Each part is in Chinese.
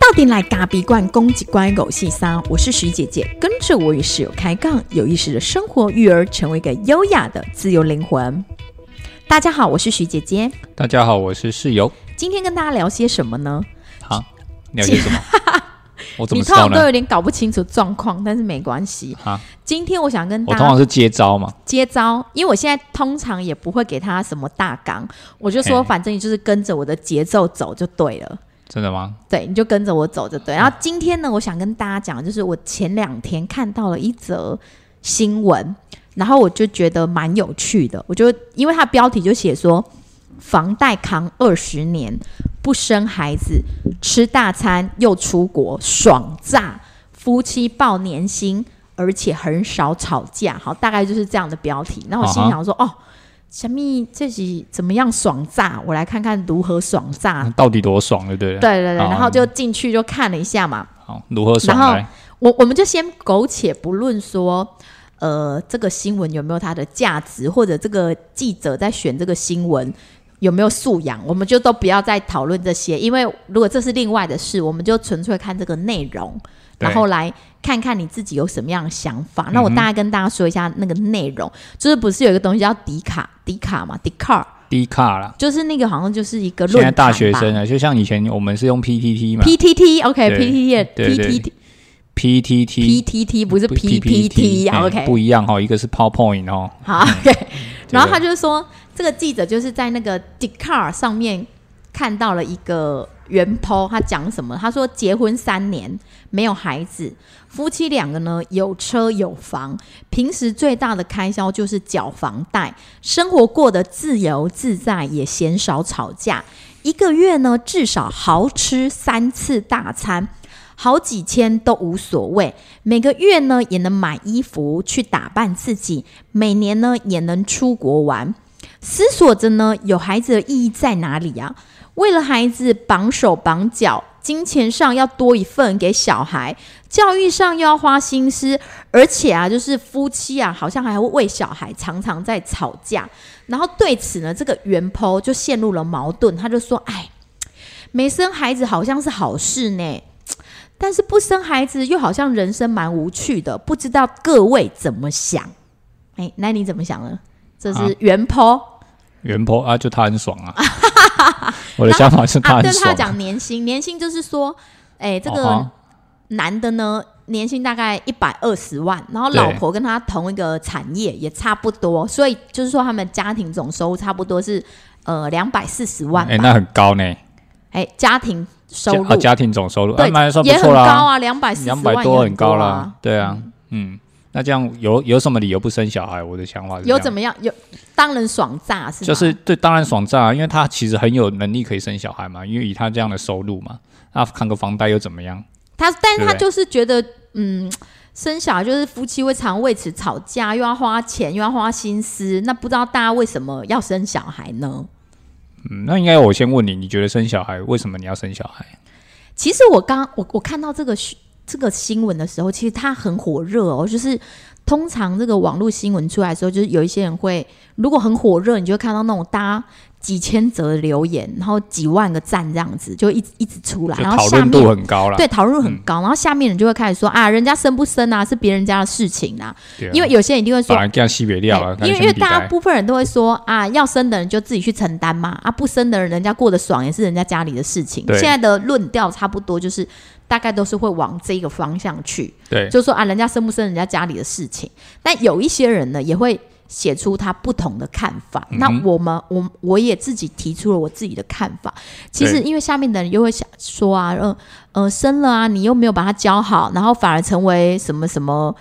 到底来咖比罐攻击乖狗细沙，我是徐姐姐，跟着我与室友开杠，有意识的生活育儿，成为一个优雅的自由灵魂。大家好，我是徐姐姐，大家好，我是室友。今天跟大家聊些什么呢？好，聊些什么？我怎你？通常都有点搞不清楚状况，但是没关系。啊，今天我想跟大家我通常是接招嘛。接招，因为我现在通常也不会给他什么大纲，我就说嘿反正你就是跟着我的节奏走就对了。真的吗？对，你就跟着我走就对。然后今天呢，我想跟大家讲，就是我前两天看到了一则新闻，然后我就觉得蛮有趣的。我就因为它标题就写说，房贷扛二十年，不生孩子，吃大餐又出国，爽炸，夫妻报年薪，而且很少吵架。好，大概就是这样的标题。那我心想说，哦。小蜜，这集怎么样爽炸？我来看看如何爽炸。到底多爽，对不对？对对对，然后就进去就看了一下嘛。好，如何爽然后？我我们就先苟且不论说，呃，这个新闻有没有它的价值，或者这个记者在选这个新闻有没有素养，我们就都不要再讨论这些，因为如果这是另外的事，我们就纯粹看这个内容，然后来看看你自己有什么样的想法。那我大概跟大家说一下那个内容，就是不是有一个东西叫迪卡迪卡嘛，迪卡低卡啦。就是那个好像就是一个现在大学生啊，就像以前我们是用 PTT 嘛。PTT OK 对。PTT 对对 PTT，PTT PTT 不是不 PPT OK 不一样哈，一个是 PowerPoint 哦。好，OK。然后他这个就说，这个记者就是在那个 d i c a r 上面看到了一个原 po，他讲什么？他说结婚三年没有孩子，夫妻两个呢有车有房，平时最大的开销就是缴房贷，生活过得自由自在，也鲜少吵架。一个月呢至少豪吃三次大餐。好几千都无所谓，每个月呢也能买衣服去打扮自己，每年呢也能出国玩。思索着呢，有孩子的意义在哪里啊？为了孩子绑手绑脚，金钱上要多一份给小孩，教育上又要花心思，而且啊，就是夫妻啊，好像还会为小孩常常在吵架。然后对此呢，这个原 po 就陷入了矛盾，他就说：“哎，没生孩子好像是好事呢。”但是不生孩子又好像人生蛮无趣的，不知道各位怎么想？哎，那你怎么想呢？这啊是原 po、原 po 啊，就他很爽啊。我的想法是他啊，很爽。对他讲年薪，年薪就是说，哎，这个男的呢，年薪大概一百二十万，然后老婆跟他同一个产业也差不多，所以就是说他们家庭总收入差不多是呃两百四十万吧。哎，那很高呢。哎，家庭收入家啊家庭总收入，对啊蛮算不也很。高啊，两百四十两万也百多很高啦啦。。对啊，嗯，那这样有有什么理由不生小孩？我的想法是有怎么样？有当然爽炸是吗？就是对，当然爽炸啊，因为他其实很有能力可以生小孩嘛，因为以他这样的收入嘛，那扛个房贷又怎么样？他，但是他就是觉得，嗯，生小孩就是夫妻会常为此吵架，又要花钱，又要花心思。那不知道大家为什么要生小孩呢？嗯，那应该我先问你，你觉得生小孩为什么你要生小孩？其实我刚我我看到这个讯这个新闻的时候，其实它很火热哦。就是通常这个网络新闻出来的时候，就是有一些人会，如果很火热，你就会看到那种大家几千则留言，然后几万个赞这样子，就一直一直出来，然后下面讨论度很高了。对，讨论很高，然后下面人就会开始说啊，人家生不生啊，是别人家的事情啊。啊因为有些人一定会说因为因为大部分人都会说啊，要生的人就自己去承担嘛，啊，不生的人人家过得爽也是人家家里的事情。现在的论调差不多就是大概都是会往这个方向去，对就说啊，人家生不生人家家里的事情。但有一些人呢，也会写出他不同的看法。嗯那我们我我也自己提出了我自己的看法。其实因为下面的人又会想说啊，呃呃，生了啊，你又没有把他教好，然后反而成为什么什么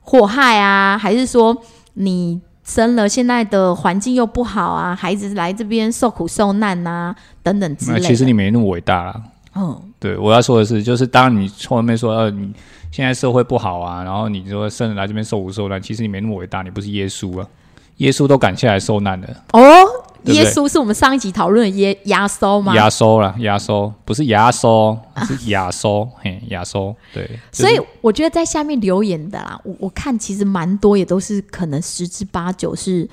祸害啊，还是说你生了现在的环境又不好啊，孩子来这边受苦受难啊，等等之类的。其实你没那么伟大啦。嗯，对，我要说的是，就是当你后面说，呃，你现在社会不好啊，然后你说生人来这边受苦受难，其实你没那么伟大，你不是耶稣啊，耶稣都赶下来受难的，哦，对对？耶稣是我们上一集讨论的耶压缩吗？压缩了，压缩不是压缩，是压缩，嘿，压缩，对，就是所以我觉得在下面留言的啦，我我看其实蛮多也都是可能十之八九是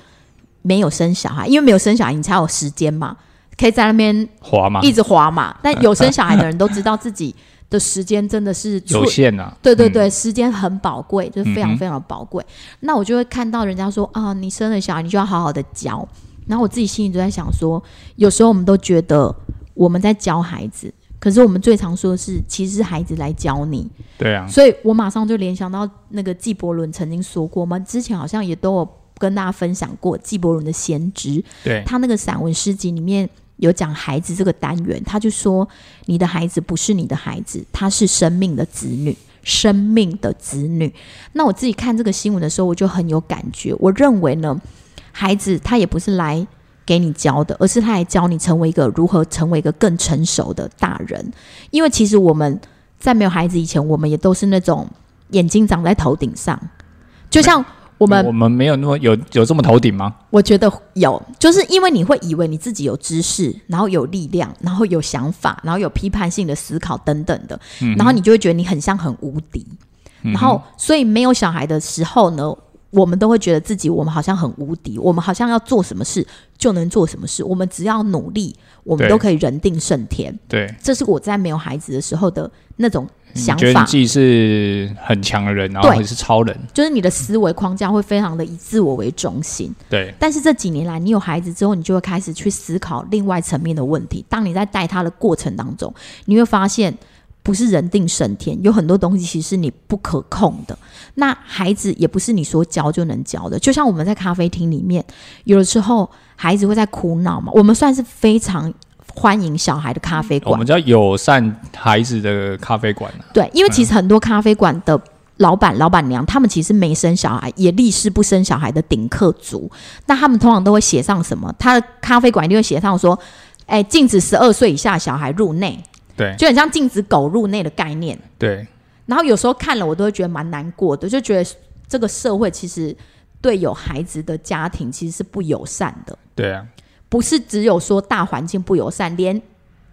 没有生小孩，因为没有生小孩，你才有时间嘛，可以在那边滑嘛，一直滑嘛。但有生小孩的人都知道自己的时间真的是有限啊。对对对，时间很宝贵，就是非常非常宝贵。那我就会看到人家说啊，你生了小孩，你就要好好的教。然后我自己心里就在想说，有时候我们都觉得我们在教孩子，可是我们最常说的是，其实是孩子来教你。对啊，所以我马上就联想到那个纪伯伦曾经说过，我们之前好像也都有跟大家分享过纪伯伦的《先知》，对，他那个散文诗集里面有讲孩子这个单元，他就说你的孩子不是你的孩子，他是生命的子女，生命的子女。那我自己看这个新闻的时候，我就很有感觉。我认为呢，孩子他也不是来给你教的，而是他来教你成为一个如何成为一个更成熟的大人。因为其实我们在没有孩子以前，我们也都是那种眼睛长在头顶上，就像我们我们没有那么有有这么头顶吗？我觉得有，就是因为你会以为你自己有知识，然后有力量，然后有想法，然后有批判性的思考等等的，嗯然后你就会觉得你很像很无敌。然后，所以没有小孩的时候呢，我们都会觉得自己我们好像很无敌，我们好像要做什么事就能做什么事，我们只要努力，我们都可以人定胜天。对，这是我在没有孩子的时候的那种你想法觉得你自，己是很强的人，然后对你是超人，就是你的思维框架会非常的以自我为中心。对，但是这几年来，你有孩子之后，你就会开始去思考另外层面的问题。当你在带他的过程当中，你会发现不是人定胜天，有很多东西其实是你不可控的。那孩子也不是你说教就能教的。就像我们在咖啡厅里面，有的时候孩子会在哭闹嘛，我们算是非常欢迎小孩的咖啡馆我们。叫友善孩子的咖啡馆啊对，因为其实很多咖啡馆的老板、老板娘，他们其实没生小孩，也立誓不生小孩的顶客族。那他们通常都会写上什么？他的咖啡馆一定会写上说：“哎，禁止十二岁以下小孩入内。”对就很像禁止狗入内的概念。对，然后有时候看了，我都会觉得蛮难过的，就觉得这个社会其实对有孩子的家庭其实是不友善的。对啊，不是只有说大环境不友善，连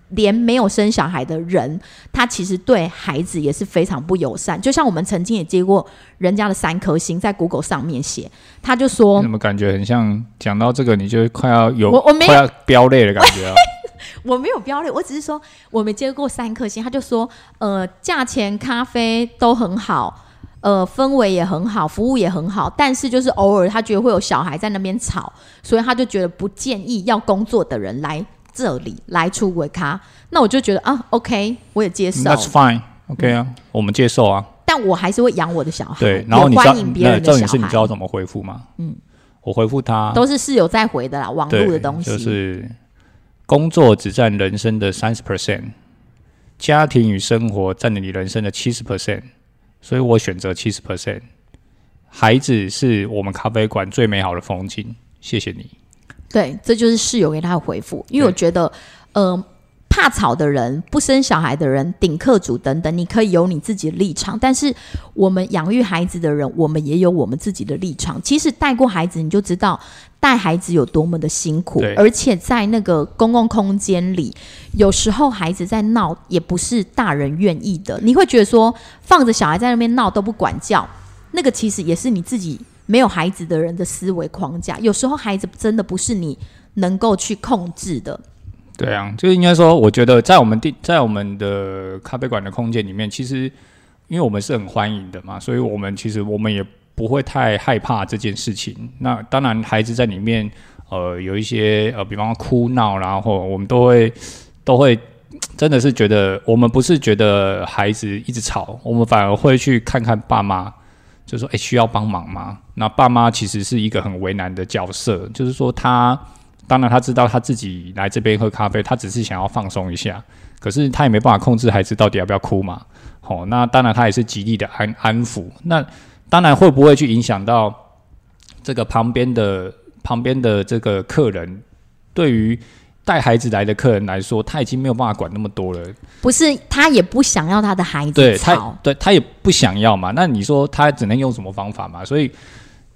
连没有生小孩的人，他其实对孩子也是非常不友善。就像我们曾经也接过人家的三颗星，在 Google 上面写，他就说你怎么感觉很像讲到这个，你就快要有我我没有快要飙泪的感觉啊？我没有标泪，我只是说我没接过三颗星，他就说呃，价钱咖啡都很好。呃，氛围也很好，服务也很好，但是就是偶尔他觉得会有小孩在那边吵，所以他就觉得不建议要工作的人来这里来出轨咖。那我就觉得啊，OK，我也接受。That's fine，OK 啊，我们接受啊。但我还是会养我的小孩，对，然后你欢迎别人的小孩，点是你知道怎么回复吗？嗯，我回复他都是室友在回的啦，网络的对，东西。就是工作只占人生的三十 percent，家庭与生活占了你人生的七十 percent，所以我选择七十 percent。孩子是我们咖啡馆最美好的风景，谢谢你。对，这就是室友给他的回复，因为我对觉得，呃，怕吵的人、不生小孩的人、顶客主等等，你可以有你自己的立场，但是我们养育孩子的人，我们也有我们自己的立场。其实带过孩子，你就知道带孩子有多么的辛苦，而且在那个公共空间里，有时候孩子在闹，也不是大人愿意的。你会觉得说，放着小孩在那边闹都不管教，那个其实也是你自己没有孩子的人的思维框架。有时候孩子真的不是你能够去控制的。对啊，就是应该说，我觉得在我们地在我们的咖啡馆的空间里面，其实因为我们是很欢迎的嘛，所以我们其实我们也不会太害怕这件事情。那当然，孩子在里面呃有一些呃，比方哭闹，然后我们都会都会真的是觉得，我们不是觉得孩子一直吵，我们反而会去看看爸妈。就说：“诶，需要帮忙吗？”那爸妈其实是一个很为难的角色，就是说他当然他知道他自己来这边喝咖啡，他只是想要放松一下，可是他也没办法控制孩子到底要不要哭嘛。哦，那当然他也是极力的安安抚。那当然会不会去影响到这个旁边的旁边的这个客人？对于带孩子来的客人来说，他已经没有办法管那么多了。不是他也不想要他的孩子对他吵，，对他也不想要嘛。那你说他只能用什么方法嘛？所以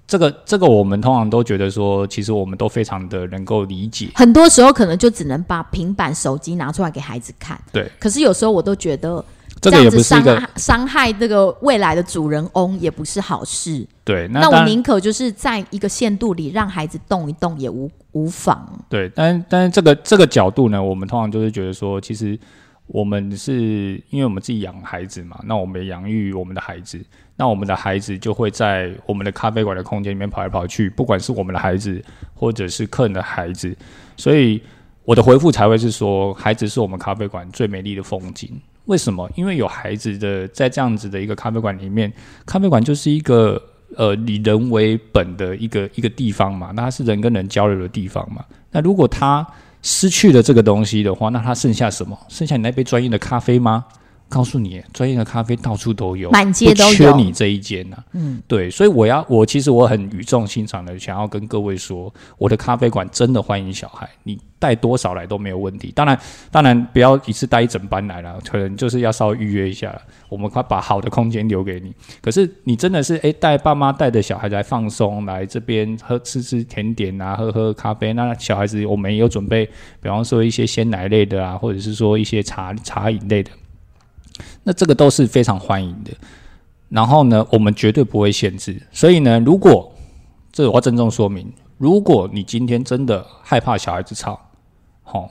这个这个我们通常都觉得说，其实我们都非常的能够理解。很多时候可能就只能把平板、手机拿出来给孩子看。对，可是有时候我都觉得这个也样子伤不是一个害伤害这个未来的主人翁，也不是好事。对。那那我宁可就是在一个限度里让孩子动一动，也无无妨。对，但但是这个这个角度呢，我们通常就是觉得说，其实我们是因为我们自己养孩子嘛，那我们养育我们的孩子，那我们的孩子就会在我们的咖啡馆的空间里面跑来跑去，不管是我们的孩子或者是客人的孩子，所以我的回复才会是说，孩子是我们咖啡馆最美丽的风景。为什么？因为有孩子的在这样子的一个咖啡馆里面，咖啡馆就是一个呃以人为本的一个一个地方嘛，那它是人跟人交流的地方嘛。那如果他失去了这个东西的话，那他剩下什么？剩下你那杯专业的咖啡吗？告诉你，专业的咖啡到处都有，满街都有缺你这一间呐、嗯，对，所以我要，我其实我很语重心长的想要跟各位说，我的咖啡馆真的欢迎小孩，你带多少来都没有问题。当然，当然不要一次带一整班来了，可能就是要稍微预约一下，我们快把好的空间留给你。可是你真的是诶，带爸妈带着小孩来放松，来这边喝吃吃甜点啊，喝喝咖啡。那小孩子我们也有准备，比方说一些鲜奶类的啊，或者是说一些茶茶饮类的。那这个都是非常欢迎的。然后呢，我们绝对不会限制。所以呢，如果这我要郑重说明，如果你今天真的害怕小孩子吵，好、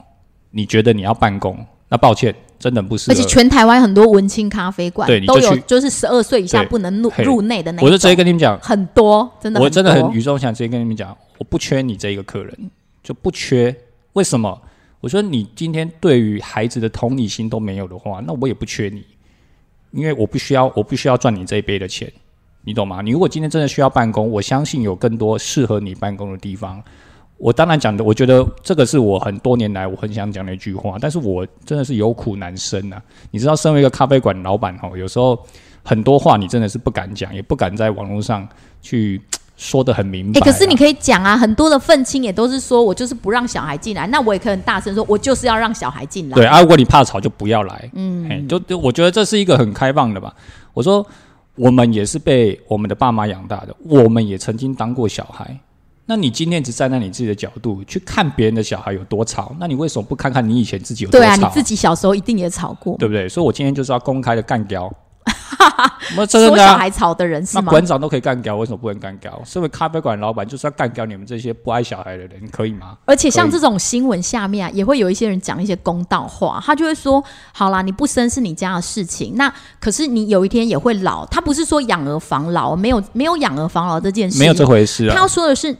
你觉得你要办公，那抱歉，真的不是。而且全台湾很多文青咖啡馆对都有，去就是十二岁以下不能入嘿入内的那一种。我就直接跟你们讲，很多，真的我真的很语重心长，直接跟你们讲，我不缺你这一个客人，就不缺。为什么？我说你今天对于孩子的同理心都没有的话，那我也不缺你，因为我不需要，我不需要赚你这一杯的钱，你懂吗？你如果今天真的需要办公，我相信有更多适合你办公的地方。我当然讲的，我觉得这个是我很多年来我很想讲的一句话，但是我真的是有苦难伸啊！你知道，身为一个咖啡馆老板哈，有时候很多话你真的是不敢讲，也不敢在网络上去说的很明哎、白啊、可是你可以讲啊，很多的愤青也都是说我就是不让小孩进来，那我也可以很大声说，我就是要让小孩进来。对啊，如果你怕吵就不要来。嗯，嘿，就就我觉得这是一个很开放的吧。我说我们也是被我们的爸妈养大的，我们也曾经当过小孩。那你今天只站在你自己的角度去看别人的小孩有多吵，那你为什么不看看你以前自己有多吵？对啊，你自己小时候一定也吵过，对不对？所以我今天就是要公开的干掉。那真说的啊，小孩吵的人是吗？那馆长都可以干掉，为什么不能干掉？身为咖啡馆老板，就是要干掉你们这些不爱小孩的人，可以吗？而且像这种新闻下面啊，也会有一些人讲一些公道话，他就会说：好啦，你不生是你家的事情，那可是你有一天也会老。他不是说养儿防老，没有没有养儿防老这件事，没有这回事啊他要。说的是，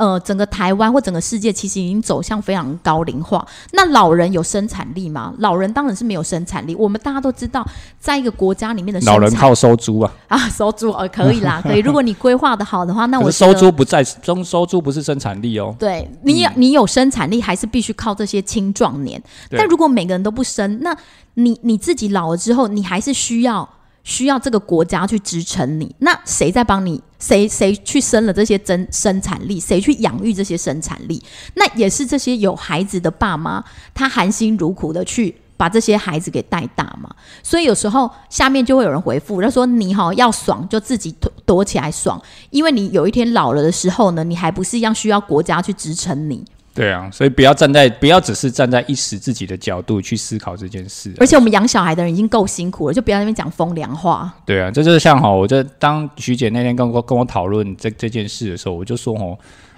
呃，整个台湾或整个世界其实已经走向非常高龄化。那老人有生产力吗？老人当然是没有生产力。我们大家都知道，在一个国家里面的老人靠收租啊，啊收租呃可以啦，可以。如果你规划的好的话，那我收租不在中，收租不是生产力哦。对你有你有生产力，还是必须靠这些青壮年。但如果每个人都不生，那你你自己老了之后，你还是需要需要这个国家去支撑你。那谁在帮你？谁谁去生了这些生生产力？谁去养育这些生产力？那也是这些有孩子的爸妈，他含辛茹苦的去。把这些孩子给带大嘛，所以有时候下面就会有人回复，他说：“你哈要爽就自己躲躲起来爽，因为你有一天老了的时候呢，你还不是一样需要国家去支撑你。对啊，所以不要站在不要只是站在一时自己的角度去思考这件事啊、而且我们养小孩的人已经够辛苦了，就不要在那边讲风凉话。对啊，这就是像哈，我这当徐姐那天跟我跟我讨论这这件事的时候，我就说哦，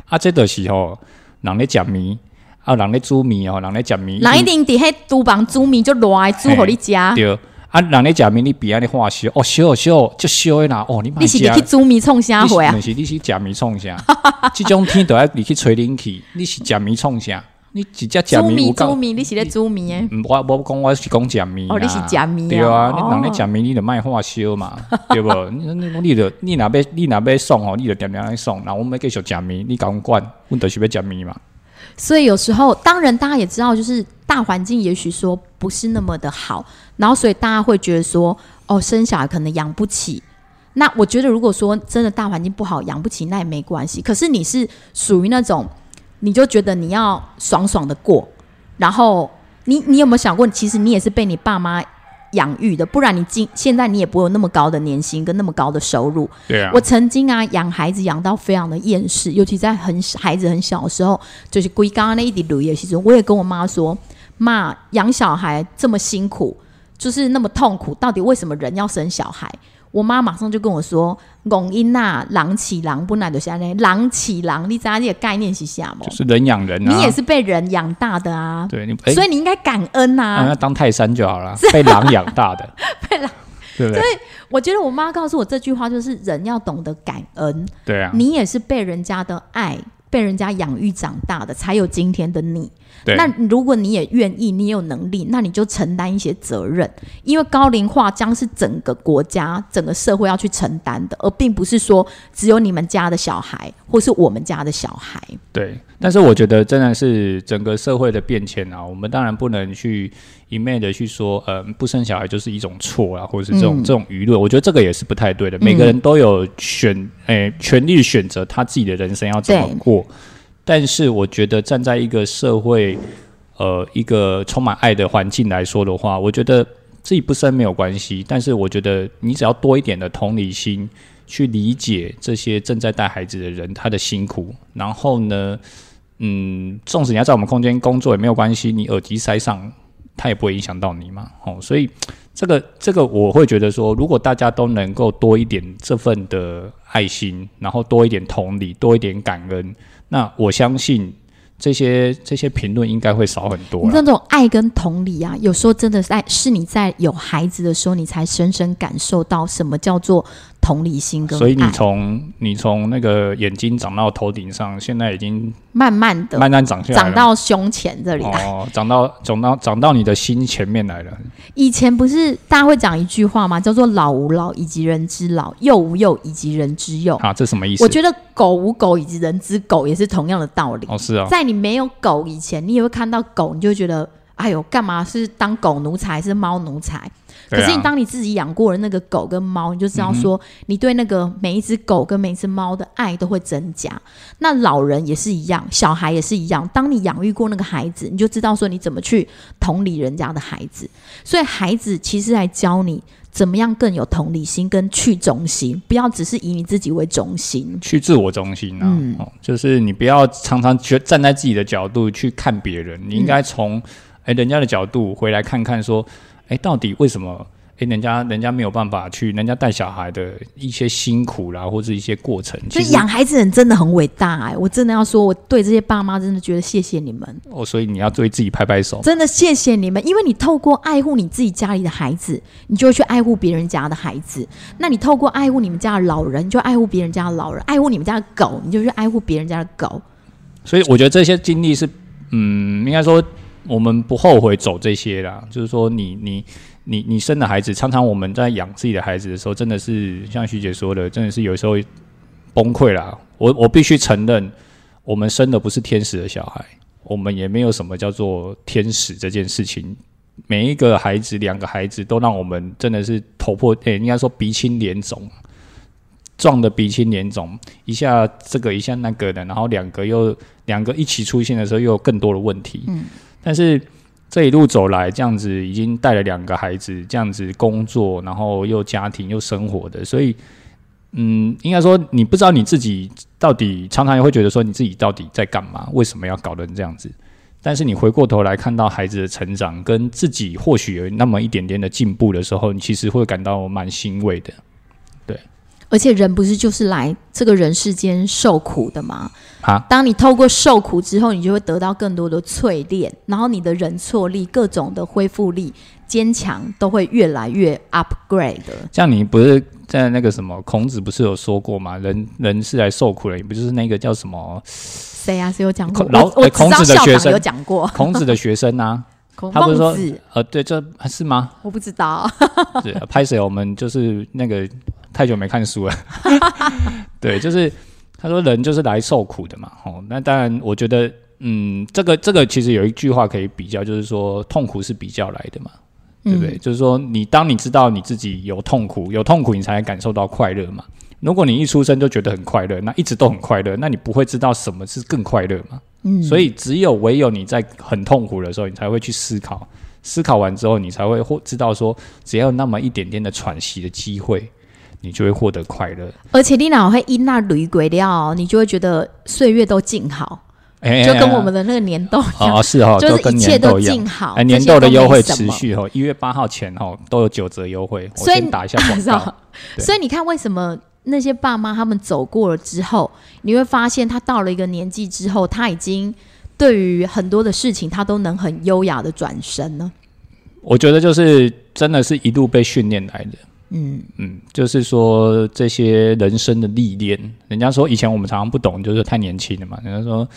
啊，这的时候，人咧讲米，啊，人咧煮米哦，人咧讲米，人一定伫迄厨房煮面就来煮互你食，对，啊，人咧食面，你比安尼化烧，哦，烧烧就烧诶啦，哦，你你是入去煮面创啥货啊毋？是你是食面创啥？即种天都要你去吹冷气，你是食面创啥？你直接食面煮面，你是咧煮面诶？嗯，我我讲我是讲食面哦你是食面啊对啊，哦你人咧食面，你就卖化烧嘛，对无？你你你若要你若要送吼，你就点点来送，那我们要继续食面，你甲阮管，阮就是要食面嘛。所以有时候，当然大家也知道，就是大环境也许说不是那么的好，然后所以大家会觉得说，哦，生小孩可能养不起。那我觉得，如果说真的大环境不好，养不起，那也没关系。可是你是属于那种，你就觉得你要爽爽的过，然后你你有没有想过，其实你也是被你爸妈养育的，不然你今现在你也不会有那么高的年薪跟那么高的收入。对啊我曾经啊养孩子养到非常的厌世，尤其在很小孩子很小的时候，就是归刚刚那一滴乳液，其实我也跟我妈说，妈养小孩这么辛苦，就是那么痛苦，到底为什么人要生小孩？我妈马上就跟我说：“龚英娜，狼起狼不难的下来，狼起狼，你知道这个概念是什么？就是人养人啊，你也是被人养大的啊，对，你所以你应该感恩呐、啊 那当泰山就好了，被狼养大的，被狼。对不对？我觉得我妈告诉我这句话，就是人要懂得感恩。对啊，你也是被人家的爱、被人家养育长大的，才有今天的你。对，那如果你也愿意，你有能力，那你就承担一些责任，因为高龄化将是整个国家、整个社会要去承担的，而并不是说只有你们家的小孩或是我们家的小孩。对，但是我觉得真的是整个社会的变迁啊，我们当然不能去一昧的去说，呃，不生小孩就是一种错啊，或者是这种、嗯这种舆论，我觉得这个也是不太对的。每个人都有选，诶、权利选择他自己的人生要怎么对过。但是我觉得站在一个社会，呃，一个充满爱的环境来说的话，我觉得自己不生没有关系，但是我觉得你只要多一点的同理心，去理解这些正在带孩子的人他的辛苦，然后呢，嗯，纵使你要在我们空间工作也没有关系，你耳机塞上，它也不会影响到你嘛。哦，所以这个这个我会觉得说，如果大家都能够多一点这份的爱心，然后多一点同理，多一点感恩，那我相信这些这些评论应该会少很多你啦。这种爱跟同理啊，有时候真的是在是你在有孩子的时候，你才深深感受到什么叫做同理心跟爱。所以你从你从那个眼睛长到头顶上，现在已经慢慢的慢慢长下来了，长到胸前这里来。哦，长到长到长到你的心前面来了。以前不是大家会讲一句话吗？叫做“老吾老以及人之老，幼吾幼以及人之幼啊，这什么意”。思？我觉得“狗无狗以及人之狗”也是同样的道理。哦，是啊，在你没有狗以前，你也会看到狗，你就觉得，哎呦，干嘛是当狗奴才还是猫奴才？可是你当你自己养过了那个狗跟猫，你就知道说，你对那个每一只狗跟每一只猫的爱都会增加。那老人也是一样，小孩也是一样。当你养育过那个孩子，你就知道说你怎么去同理人家的孩子。所以孩子其实来教你怎么样更有同理心跟去中心，不要只是以你自己为中心。去自我中心啊，嗯哦，就是你不要常常觉站在自己的角度去看别人，你应该从哎、人家的角度回来看看说，哎、到底为什么？哎，人家人家没有办法去，人家带小孩的一些辛苦啦，或者一些过程，所以养孩子人真的很伟大哎、我真的要说，我对这些爸妈真的觉得谢谢你们，哦，所以你要对自己拍拍手。真的谢谢你们，因为你透过爱护你自己家里的孩子，你就会去爱护别人家的孩子。那你透过爱护你们家的老人，你就爱护别人家的老人；爱护你们家的狗，你就去爱护别人家的狗。所以我觉得这些经历是，嗯，应该说我们不后悔走这些啦。就是说你，你你你生的孩子，常常我们在养自己的孩子的时候，真的是像徐姐说的，真的是有时候崩溃啦。我我必须承认，我们生的不是天使的小孩，我们也没有什么叫做天使这件事情。每一个孩子，两个孩子都让我们真的是头破，诶、应该说鼻青脸肿。撞得鼻青脸肿，一下这个一下那个的，然后两个又两个一起出现的时候，又有更多的问题。嗯，但是这一路走来，这样子已经带了两个孩子，这样子工作，然后又家庭又生活的，所以，嗯，应该说你不知道你自己到底常常也会觉得说你自己到底在干嘛，为什么要搞成这样子？但是你回过头来看到孩子的成长，跟自己或许有那么一点点的进步的时候，你其实会感到蛮欣慰的。而且人不是就是来这个人世间受苦的吗？啊，当你透过受苦之后，你就会得到更多的淬炼，然后你的人挫力、各种的恢复力、坚强都会越来越 upgrade 的。像你不是在那个什么孔子不是有说过吗？人人是来受苦的，你不就是那个叫什么谁啊？谁有讲过？孔老我我哎孔子的学生有讲过。孔子的学生啊？孔他不是说呃，对，这是吗？我不知道。对，拍谁？我们就是那个太久没看书了。对，就是他说人就是来受苦的嘛。哦，那当然，我觉得，嗯，这个这个其实有一句话可以比较，就是说痛苦是比较来的嘛，对不对？嗯就是说，你当你知道你自己有痛苦，有痛苦，你才能感受到快乐嘛。如果你一出生就觉得很快乐，那一直都很快乐，那你不会知道什么是更快乐嘛？嗯，所以只有唯有你在很痛苦的时候，你才会去思考，思考完之后，你才会或知道说，只要有那么一点点的喘息的机会，你就会获得快乐。而且你哪会因那驴鬼料，你就会觉得岁月都静好。哎就跟我们的那个年豆一样，哦是哦，就是一切都。静好，哎，年豆的都优惠持。续哦，一月八号前哦都有九折优惠。我所以先打一下广告。所以你看，为什么那些爸妈他们走过了之后，你会发现他到了一个年纪之后，他已经对于很多的事情，他都能很优雅的转身呢？我觉得就是真的是一路被训练来的。嗯，嗯，就是说这些人生的历练，人家说以前我们常常不懂，就是太年轻了嘛。人家说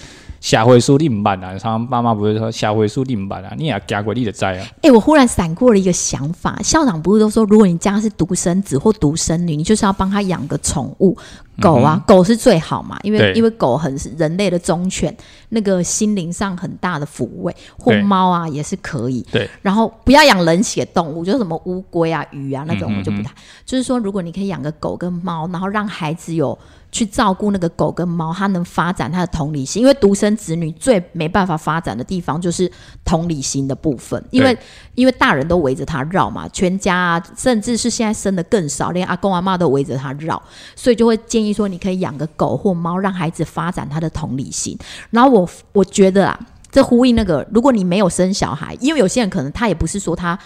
下回书你唔办啊，常常爸妈不是说下回书你唔办啊，你也加过你的灾啊。哎、我忽然闪过了一个想法，校长不是都说，如果你家是独生子或独生女，你就是要帮他养个宠物狗啊，狗是最好嘛，因为因为狗很是人类的忠犬，那个心灵上很大的抚慰，或对猫啊也是可以。对，然后不要养冷血动物，就是什么乌龟啊、鱼啊那种，我就不太。就是说，如果你可以养个狗跟猫，然后让孩子有去照顾那个狗跟猫，它能发展它的同理心。因为独生子女最没办法发展的地方就是同理心的部分，因为因为大人都围着他绕嘛，全家啊，甚至是现在生的更少，连阿公阿妈都围着他绕，所以就会建议说，你可以养个狗或猫，让孩子发展他的同理心。然后我我觉得啊，这呼应那个，如果你没有生小孩，因为有些人可能他也不是说他。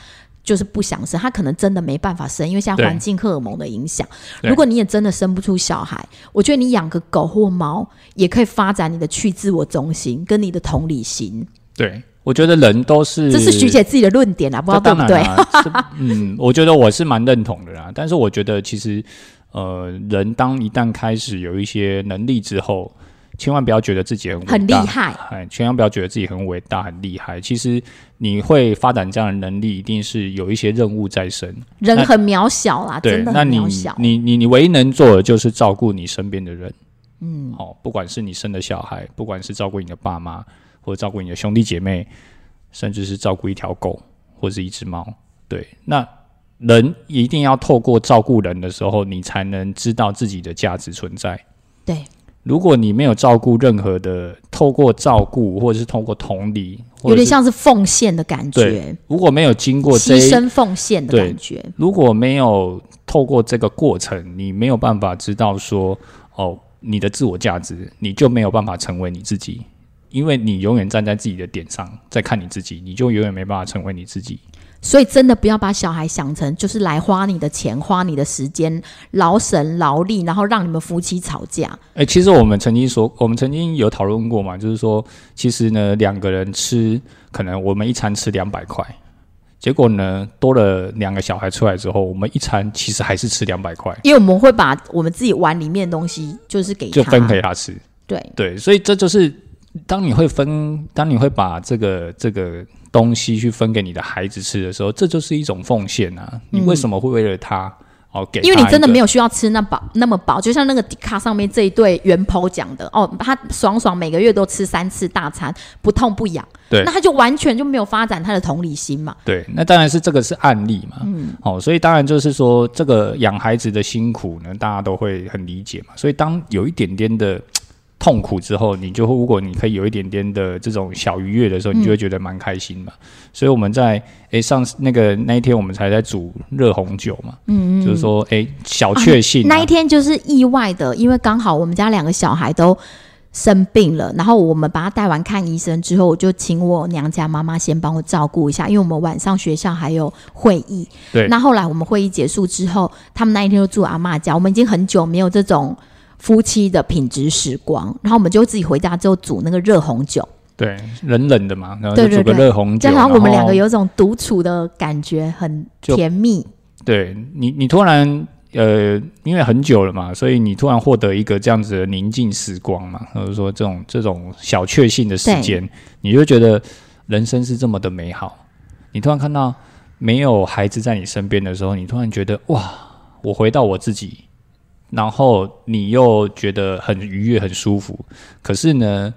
就是不想生，他可能真的没办法生，因为现在环境荷尔蒙的影响。如果你也真的生不出小孩，我觉得你养个狗或猫，也可以发展你的去自我中心跟你的同理心。对，我觉得人都是，这是徐姐自己的论点啊，不知道对不对？是嗯，我觉得我是蛮认同的啦。但是我觉得其实，呃，人当一旦开始有一些能力之后，千万不要觉得自己很很厉害，哎，千万不要觉得自己很伟大、很厉害。其实你会发展这样的能力，一定是有一些任务在身。人很渺小啦，对，真的那你很渺小。你你你唯一能做的就是照顾你身边的人。嗯，好、不管是你生的小孩，不管是照顾你的爸妈，或者照顾你的兄弟姐妹，甚至是照顾一条狗或是一只猫。对，那人一定要透过照顾人的时候，你才能知道自己的价值存在。对，如果你没有照顾任何的，透过照顾或者是透过同理，有点像是奉献的感觉对，如果没有经过牺牲奉献的感觉。如果没有透过这个过程，你没有办法知道说，哦，你的自我价值，你就没有办法成为你自己，因为你永远站在自己的点上在看你自己，你就永远没办法成为你自己。所以真的不要把小孩想成就是来花你的钱、花你的时间、劳神劳力，然后让你们夫妻吵架。哎、其实我们曾经说，我们曾经有讨论过嘛，就是说，其实呢，两个人吃，可能我们一餐吃两百块，结果呢，多了两个小孩出来之后，我们一餐其实还是吃两百块，因为我们会把我们自己碗里面的东西就是给他，就分给他吃。对，对，所以这就是当你会分，当你会把这个这个东西去分给你的孩子吃的时候，这就是一种奉献啊！你为什么会为了他哦给？因为你真的没有有需要吃那饱那么饱，就像那个迪卡上面这一对元剖讲的哦，他爽爽每个月都吃三次大餐，不痛不痒，对那他就完全就没有发展他的同理心嘛。对，那当然是这个是案例嘛，嗯，哦，所以当然就是说这个养孩子的辛苦呢，大家都会很理解嘛。所以当有一点点的痛苦之后，你就会如果你可以有一点点的这种小愉悦的时候，你就会觉得蛮开心嘛。所以我们在诶上次那个那一天，我们才在煮热红酒嘛，嗯就是说诶小确幸、啊。那一天就是意外的，因为刚好我们家两个小孩都生病了，然后我们把他带完看医生之后，我就请我娘家妈妈先帮我照顾一下，因为我们晚上学校还有会议。对。那后来我们会议结束之后，他们那一天就住阿嬷家，我们已经很久没有这种夫妻的品质时光，然后我们就自己回家之后煮那个热红酒，对冷冷的嘛，然后就煮个热红酒，这样好像我们两个有一种独处的感觉，很甜蜜。对你，你突然呃，因为很久了嘛，所以你突然获得一个这样子的宁静时光嘛，或者说这种这种小确幸的时间，你就觉得人生是这么的美好。你突然看到没有孩子在你身边的时候，你突然觉得哇，我回到我自己，然后你又觉得很愉悦、很舒服。可是呢，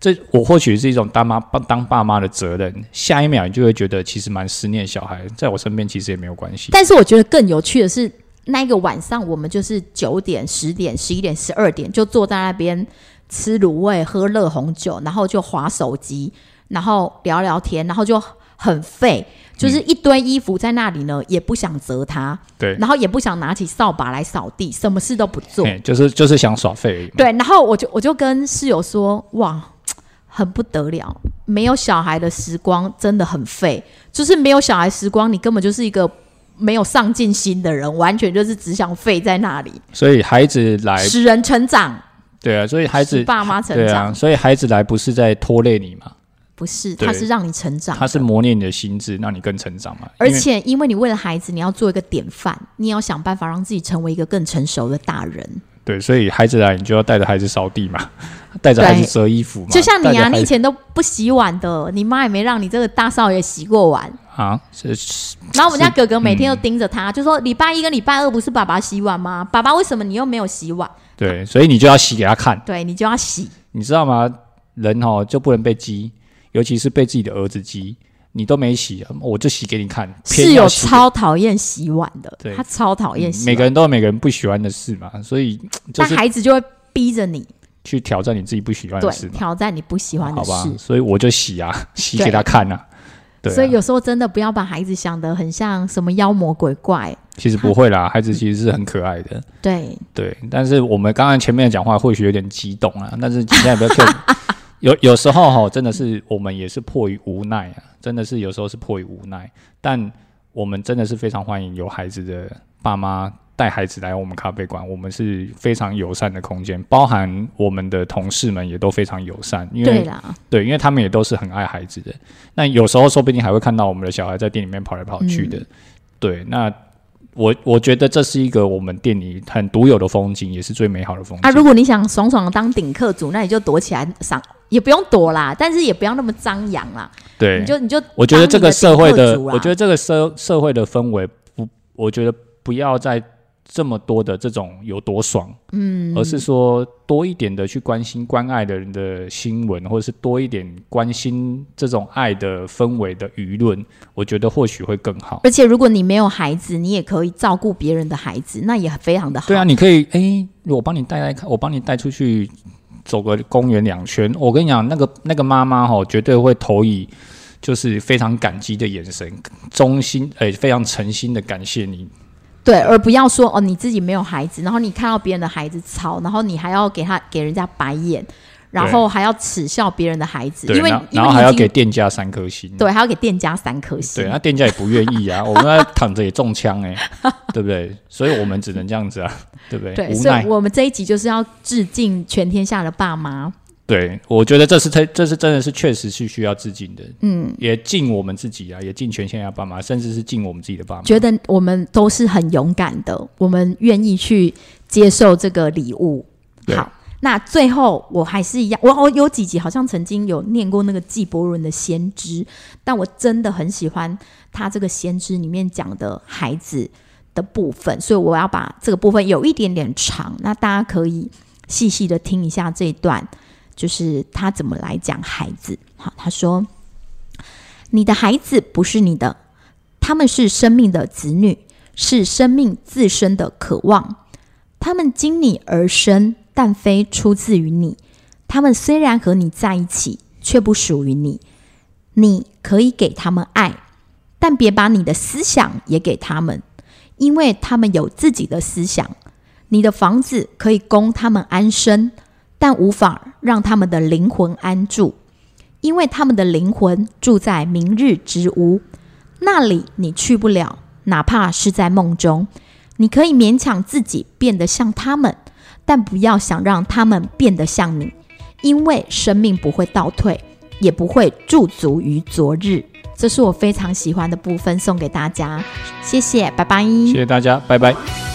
这我或许是一种当妈当爸妈的责任，下一秒你就会觉得其实蛮思念小孩，在我身边其实也没有关系。但是我觉得更有趣的是，那一个晚上我们就是九点、十点、十一点、十二点就坐在那边吃卤味、喝热红酒，然后就划手机，然后聊聊天，然后就很废，就是一堆衣服在那里呢，也不想折它，对，然后也不想拿起扫把来扫地，什么事都不做。哎，就是就是想耍废而已嘛。对，然后我就我就跟室友说，哇，很不得了。没有小孩的时光真的很废，就是没有小孩时光，你根本就是一个没有上进心的人，完全就是只想废在那里，所以孩子来，使人成长，对啊，所以孩子使爸妈成对啊，长，所以孩子来不是在拖累你嘛，不是，对他是让你成长的，他是磨练你的心智，让你更成长嘛。而且因为你为了孩子，你要做一个典范，你也要想办法让自己成为一个更成熟的大人。对，所以孩子来，你就要带着孩子扫地嘛，带着孩子折衣服嘛。就像你啊，你以前都不洗碗的，你妈也没让你这个大少爷洗过碗。啊，是是然后我们家哥哥每天嗯都盯着他，就说礼拜一跟礼拜二不是爸爸洗碗吗？爸爸为什么你又没有洗碗？对，所以你就要洗给他看，对你就要洗。你知道吗？人哦就不能被激，尤其是被自己的儿子激，你都没洗，我就洗给你看。偏室友要洗给超讨厌洗碗的对，他超讨厌洗碗。每个人都有每个人不喜欢的事嘛，所以就但孩子就会逼着你，去挑战你自己不喜欢的事，嘛，挑战你不喜欢的好吧事。？所以我就洗啊，洗给他看啊。对啊所以有时候真的不要把孩子想得很像什么妖魔鬼怪。其实不会啦，孩子其实是很可爱的。对，对，但是我们刚刚前面的讲话或许有点激动啊，但是现在不要 更有有时候哈，真的是我们也是迫于无奈啊，真的是有时候是迫于无奈，但我们真的是非常欢迎有孩子的爸妈带孩子来我们咖啡馆，我们是非常友善的空间，包含我们的同事们也都非常友善，因为对啦，对，因为他们也都是很爱孩子的。那有时候说不定还会看到我们的小孩在店里面跑来跑去嗯的。对，那我我觉得这是一个我们店里很独有的风景，也是最美好的风景。啊，如果你想爽爽当顶客主，那你就躲起来上，也不用躲啦，但是也不要那么张扬啦。对你，就你就我觉得这个社会的，我觉得这个社社会的氛围不，我觉得不要再这么多的这种有多爽，嗯，而是说多一点的去关心关爱的人的新闻，或者是多一点关心这种爱的氛围的舆论，我觉得或许会更好。而且如果你没有孩子，你也可以照顾别人的孩子，那也非常的好。对啊，你可以，哎、我帮你带带看，我帮你带出去走个公园两圈。我跟你讲，那个那个妈妈哈，绝对会投以就是非常感激的眼神，衷心，诶、非常诚心的感谢你。对，而不要说哦，你自己没有孩子，然后你看到别人的孩子吵，然后你还要给他给人家白眼，然后还要耻笑别人的孩子，因为然后还要给店家三颗星。对，还要给店家三颗星。对，那店家也不愿意啊，我们在躺着也中枪哎、对不对？所以我们只能这样子啊，对不对？对，所以。我们这一集就是要致敬全天下的爸妈。对，我觉得这是这这是真的是确实是需要致敬的，嗯，也敬我们自己啊，也敬全天下爸妈，甚至是敬我们自己的爸妈。觉得我们都是很勇敢的，我们愿意去接受这个礼物。对好，那最后我还是一样，我我有几集好像曾经有念过那个纪伯伦的《先知》，但我真的很喜欢他这个《先知》里面讲的孩子的部分，所以我要把这个部分有一点点长，那大家可以细细的听一下这一段，就是他怎么来讲孩子。好，他说：“你的孩子不是你的。”他们是生命的子女，是生命自身的渴望。他们经你而生，但非出自于你。他们虽然和你在一起，却不属于你。你可以给他们爱，但别把你的思想也给他们，因为他们有自己的思想。你的房子可以供他们安身，但无法让他们的灵魂安住，因为他们的灵魂住在明日之屋。那里你去不了，哪怕是在梦中。你可以勉强自己变得像他们，但不要想让他们变得像你，因为生命不会倒退，也不会驻足于昨日。这是我非常喜欢的部分，送给大家，谢谢，拜拜。谢谢大家，拜拜。